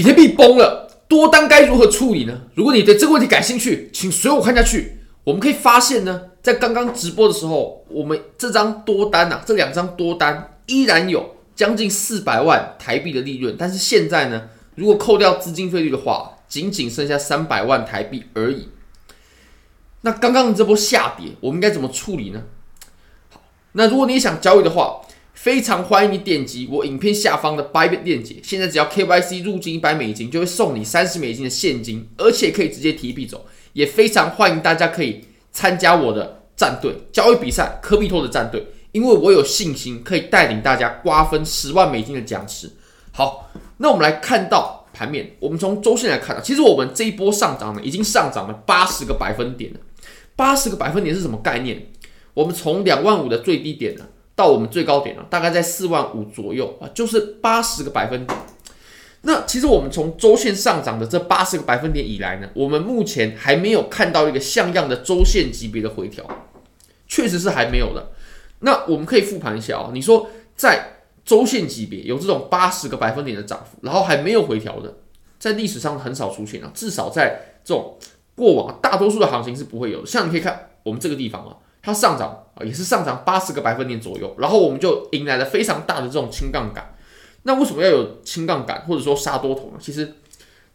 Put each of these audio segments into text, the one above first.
比特币崩了，多单该如何处理呢？如果你对这个问题感兴趣，请随我看下去。我们可以发现呢，在刚刚直播的时候，我们这张多单啊，这两张多单依然有将近四百万台币的利润，但是现在呢，如果扣掉资金费率的话，仅仅剩下三百万台币而已。那刚刚的这波下跌，我们应该怎么处理呢？好，那如果你想交易的话，非常欢迎你点击我影片下方的 Bybit 链接。现在只要 KYC 入金一百美金，就会送你三十美金的现金，而且可以直接提币走。也非常欢迎大家可以参加我的战队交易比赛，科比托的战队，因为我有信心可以带领大家瓜分十万美金的奖池。好，那我们来看到盘面，我们从周线来看，其实我们这一波上涨呢，已经上涨了八十个百分点了。八十个百分点是什么概念？我们从两万五的最低点呢，到我们最高点呢，大概在四万五左右啊，就是八十个百分点。那其实我们从周线上涨的这八十个百分点以来呢，我们目前还没有看到一个像样的周线级别的回调，确实是还没有的。那我们可以复盘一下啊，你说在周线级别有这种八十个百分点的涨幅，然后还没有回调的，在历史上很少出现啊，至少在这种。过往大多数的行情是不会有的，像你可以看我们这个地方啊，它上涨啊也是上涨八十个百分点左右，然后我们就迎来了非常大的这种轻杠杆。那为什么要有轻杠杆或者说杀多头呢？其实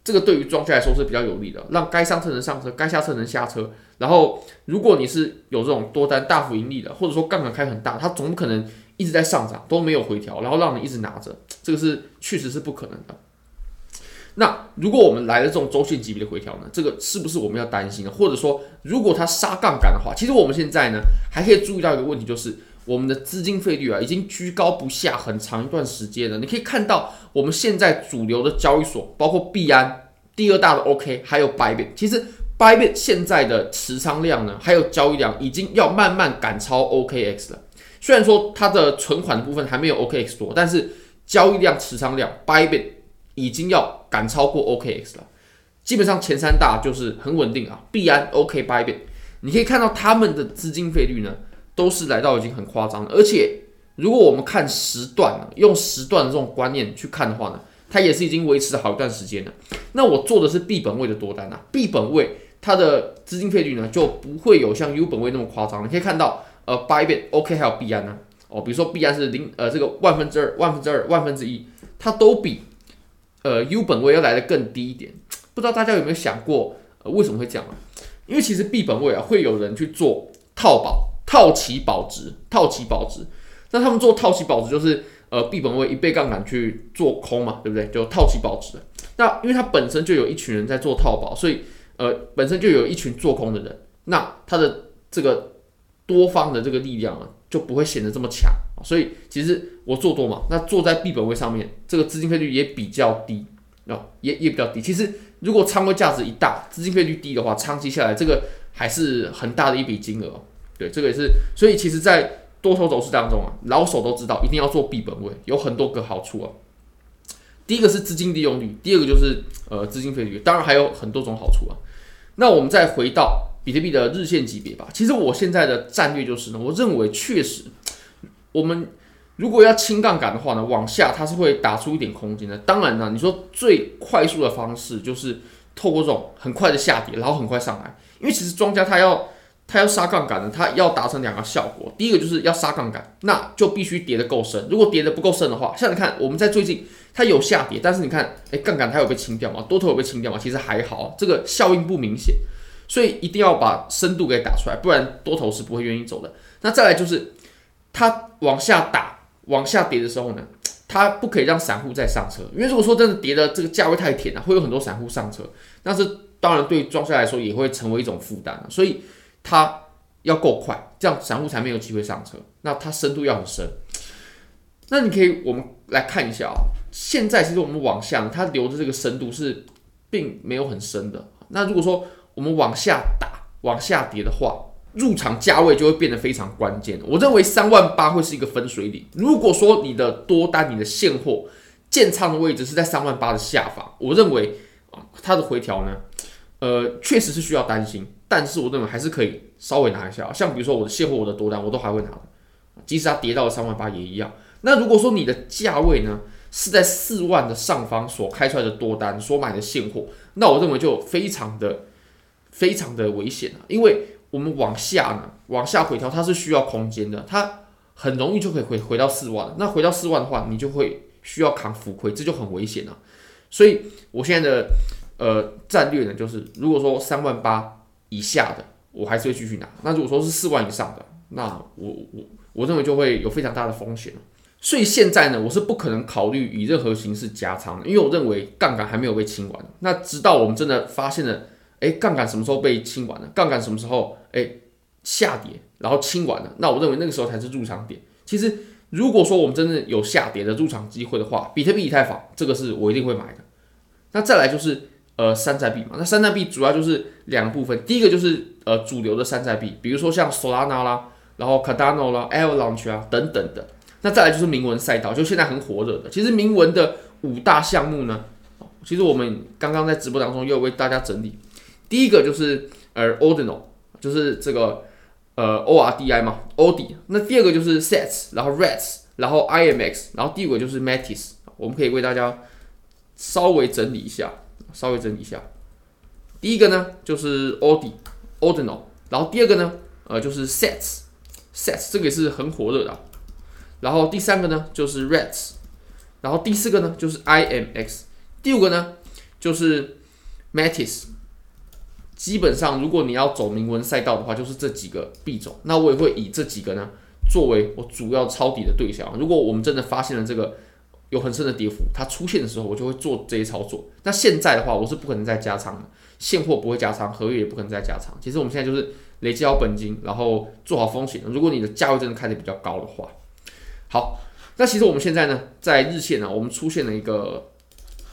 这个对于庄家来说是比较有利的，让该上车人上车，该下车人下车。然后如果你是有这种多单大幅盈利的，或者说杠杆开很大，它总不可能一直在上涨都没有回调，然后让你一直拿着，这个是确实是不可能的。那如果我们来了这种周线级别的回调呢？这个是不是我们要担心的？或者说，如果它杀杠杆的话，其实我们现在呢还可以注意到一个问题，就是我们的资金费率啊已经居高不下很长一段时间了。你可以看到我们现在主流的交易所，包括币安、第二大的 OK，还有 Bybit，其实 Bybit 现在的持仓量呢，还有交易量已经要慢慢赶超 OKX 了。虽然说它的存款的部分还没有 OKX 多，但是交易量、持仓量 Bybit 已经要赶超过 OKX 了，基本上前三大就是很稳定啊，币安、OK、Bybit，你可以看到他们的资金费率呢，都是来到已经很夸张了。而且如果我们看时段，用时段的这种观念去看的话呢，它也是已经维持了好一段时间了。那我做的是币本位的多单啊，B 本位它的资金费率呢就不会有像 U 本位那么夸张。你可以看到，呃，Bybit、OK 还有币安呢，哦，比如说币安是零呃这个万分之二、万分之二、万分之一，它都比。呃，U 本位要来的更低一点，不知道大家有没有想过，呃，为什么会这样啊？因为其实 B 本位啊，会有人去做套保、套期保值、套期保值。那他们做套期保值，就是呃 B 本位一倍杠杆去做空嘛，对不对？就套期保值。那因为它本身就有一群人在做套保，所以呃本身就有一群做空的人，那它的这个多方的这个力量啊，就不会显得这么强。所以其实我做多嘛，那做在 B 本位上面，这个资金费率也比较低哦，也也比较低。其实如果仓位价值一大，资金费率低的话，长期下来这个还是很大的一笔金额。对，这个也是。所以其实，在多头走势当中啊，老手都知道一定要做 B 本位，有很多个好处啊。第一个是资金利用率，第二个就是呃资金费率，当然还有很多种好处啊。那我们再回到比特币的日线级别吧。其实我现在的战略就是呢，我认为确实。我们如果要轻杠杆的话呢，往下它是会打出一点空间的。当然呢，你说最快速的方式就是透过这种很快的下跌，然后很快上来。因为其实庄家他要他要杀杠杆呢，他要达成两个效果。第一个就是要杀杠杆，那就必须跌得够深。如果跌得不够深的话，像你看我们在最近它有下跌，但是你看，诶，杠杆它有被清掉吗？多头有被清掉吗？其实还好，这个效应不明显。所以一定要把深度给打出来，不然多头是不会愿意走的。那再来就是。它往下打、往下跌的时候呢，它不可以让散户再上车，因为如果说真的跌的这个价位太甜了，会有很多散户上车，那这当然对庄家来说也会成为一种负担，所以它要够快，这样散户才没有机会上车。那它深度要很深。那你可以我们来看一下啊，现在其实我们往下，它留的这个深度是并没有很深的。那如果说我们往下打、往下跌的话，入场价位就会变得非常关键。我认为三万八会是一个分水岭。如果说你的多单、你的现货建仓的位置是在三万八的下方，我认为啊，它的回调呢，呃，确实是需要担心。但是我认为还是可以稍微拿一下。像比如说我的现货、我的多单，我都还会拿的，即使它跌到了三万八也一样。那如果说你的价位呢是在四万的上方所开出来的多单所买的现货，那我认为就非常的非常的危险啊，因为我们往下呢，往下回调它是需要空间的，它很容易就可以回回到四万，那回到四万的话，你就会需要扛浮亏，这就很危险了。所以我现在的呃战略呢，就是如果说三万八以下的，我还是会继续拿；那如果说是四万以上的，那我我我认为就会有非常大的风险。所以现在呢，我是不可能考虑以任何形式加仓的，因为我认为杠杆还没有被清完。那直到我们真的发现了，哎，杠杆什么时候被清完了？杠杆什么时候哎下跌，然后清完了？那我认为那个时候才是入场点。其实如果说我们真正有下跌的入场机会的话，比特币、以太坊这个是我一定会买的。那再来就是呃山寨币嘛，那山寨币主要就是两部分，第一个就是呃主流的山寨币，比如说像 Solana 啦，然后 Cardano 啦、Avalanche 啊等等的。那再来就是铭文赛道，就现在很火热的。其实铭文的五大项目呢，其实我们刚刚在直播当中也有为大家整理。第一个就是呃 Ordinal，就是这个呃 ORDI 嘛，ORDI。那第二个就是 SETS，然后 Rats，然后 IMX，然后第五个就是 MATIS。我们可以为大家稍微整理一下，稍微整理一下。第一个呢就是 ORDI，Ordinal，然后第二个呢呃就是 SETS，SETS 这个也是很火热的。然后第三个呢就是 Rats，然后第四个呢就是 IMX，第五个呢就是 MATIS。基本上，如果你要走铭文赛道的话，就是这几个币种。那我也会以这几个呢作为我主要抄底的对象。如果我们真的发现了这个有很深的跌幅，它出现的时候，我就会做这些操作。那现在的话，我是不可能再加仓的，现货不会加仓，合约也不可能再加仓。其实我们现在就是累积好本金，然后做好风险。如果你的价位真的开得比较高的话，好，那其实我们现在呢，在日线呢，我们出现了一个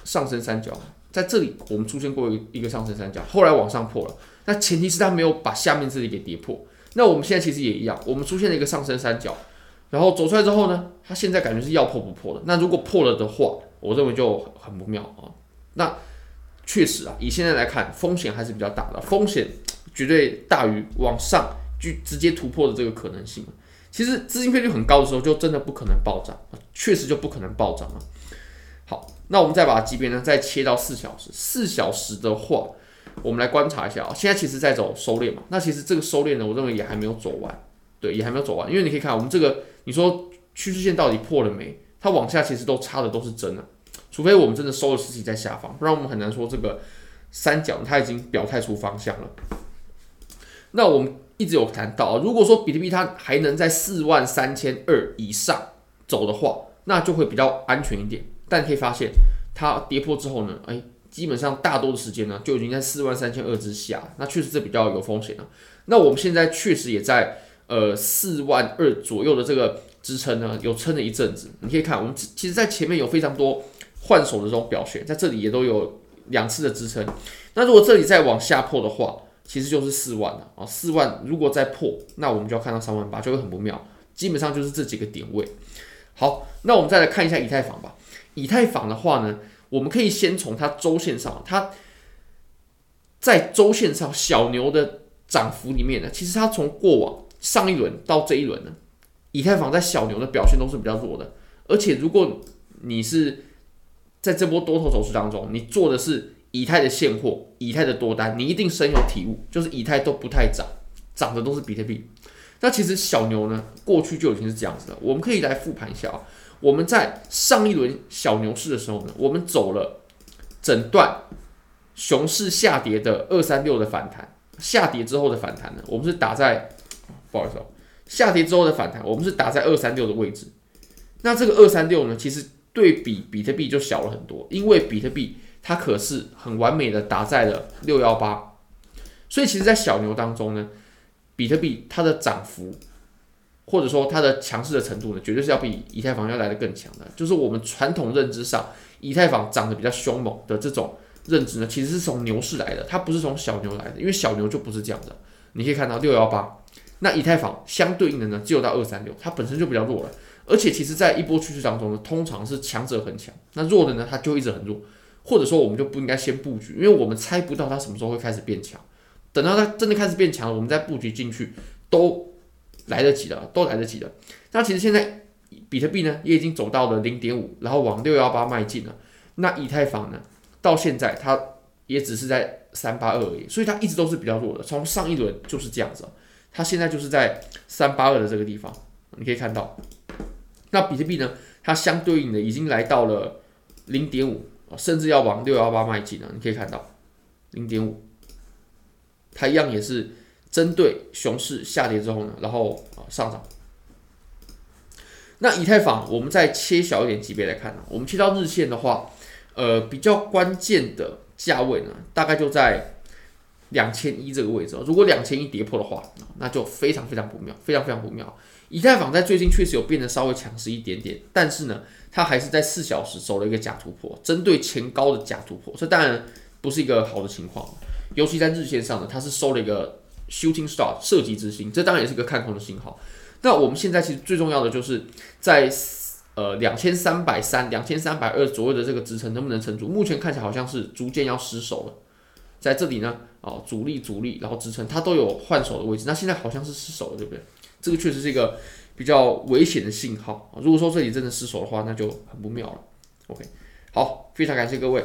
上升三角，在这里我们出现过一一个上升三角，后来往上破了。那前提是它没有把下面这里给跌破。那我们现在其实也一样，我们出现了一个上升三角，然后走出来之后呢，它现在感觉是要破不破的。那如果破了的话，我认为就很不妙啊。那确实啊，以现在来看，风险还是比较大的，风险绝对大于往上就直接突破的这个可能性。其实资金费率很高的时候，就真的不可能暴涨，确实就不可能暴涨了。好，那我们再把级别呢，再切到四小时。四小时的话，我们来观察一下啊。现在其实在走收敛嘛，那其实这个收敛呢，我认为也还没有走完，对，也还没有走完。因为你可以看我们这个，你说趋势线到底破了没？它往下其实都差的都是真的，除非我们真的收的实体在下方，不然我们很难说这个三角它已经表态出方向了。那我们。一直有谈到啊，如果说比特币它还能在四万三千二以上走的话，那就会比较安全一点。但可以发现，它跌破之后呢，哎，基本上大多的时间呢就已经在四万三千二之下，那确实这比较有风险了。那我们现在确实也在呃四万二左右的这个支撑呢，有撑了一阵子。你可以看，我们其实，在前面有非常多换手的这种表现，在这里也都有两次的支撑。那如果这里再往下破的话，其实就是四万了啊，四万如果再破，那我们就要看到三万八，就会很不妙。基本上就是这几个点位。好，那我们再来看一下以太坊吧。以太坊的话呢，我们可以先从它周线上，它在周线上小牛的涨幅里面呢，其实它从过往上一轮到这一轮呢，以太坊在小牛的表现都是比较弱的。而且如果你是在这波多头走势当中，你做的是。以太的现货，以太的多单，你一定深有体悟，就是以太都不太涨，涨的都是比特币。那其实小牛呢，过去就已经是这样子了。我们可以来复盘一下啊，我们在上一轮小牛市的时候呢，我们走了整段熊市下跌的二三六的反弹，下跌之后的反弹呢，我们是打在，不好意思哦，下跌之后的反弹，我们是打在二三六的位置。那这个二三六呢，其实对比比特币就小了很多，因为比特币。它可是很完美的打在了六幺八，所以其实，在小牛当中呢，比特币它的涨幅，或者说它的强势的程度呢，绝对是要比以太坊要来的更强的。就是我们传统认知上，以太坊涨得比较凶猛的这种认知呢，其实是从牛市来的，它不是从小牛来的，因为小牛就不是这样的。你可以看到六幺八，那以太坊相对应的呢，只有到二三六，它本身就比较弱了，而且其实在一波趋势当中呢，通常是强者很强，那弱的呢，它就一直很弱。或者说，我们就不应该先布局，因为我们猜不到它什么时候会开始变强。等到它真的开始变强了，我们再布局进去都来得及的，都来得及的。那其实现在比特币呢也已经走到了零点五，然后往六幺八迈进了。那以太坊呢，到现在它也只是在三八二而已，所以它一直都是比较弱的。从上一轮就是这样子，它现在就是在三八二的这个地方，你可以看到。那比特币呢，它相对应的已经来到了零点五，甚至要往六幺八迈进了。你可以看到零点五，它一样也是针对熊市下跌之后呢，然后啊上涨。那以太坊，我们再切小一点级别来看呢，我们切到日线的话，呃，比较关键的价位呢，大概就在两千一这个位置。如果两千一跌破的话，那就非常非常不妙，非常非常不妙。以太坊在最近确实有变得稍微强势一点点，但是呢，它还是在四小时走了一个假突破，针对前高的假突破，这当然不是一个好的情况。尤其在日线上呢，它是收了一个 shooting star 射击之星，这当然也是个看空的信号。那我们现在其实最重要的就是在呃两千三百三、两千三百二左右的这个支撑能不能撑住？目前看起来好像是逐渐要失守了，在这里呢，哦，阻力、阻力，然后支撑，它都有换手的位置。那现在好像是失守了，对不对？这个确实是一个比较危险的信号。如果说这里真的失守的话，那就很不妙了。OK，好，非常感谢各位，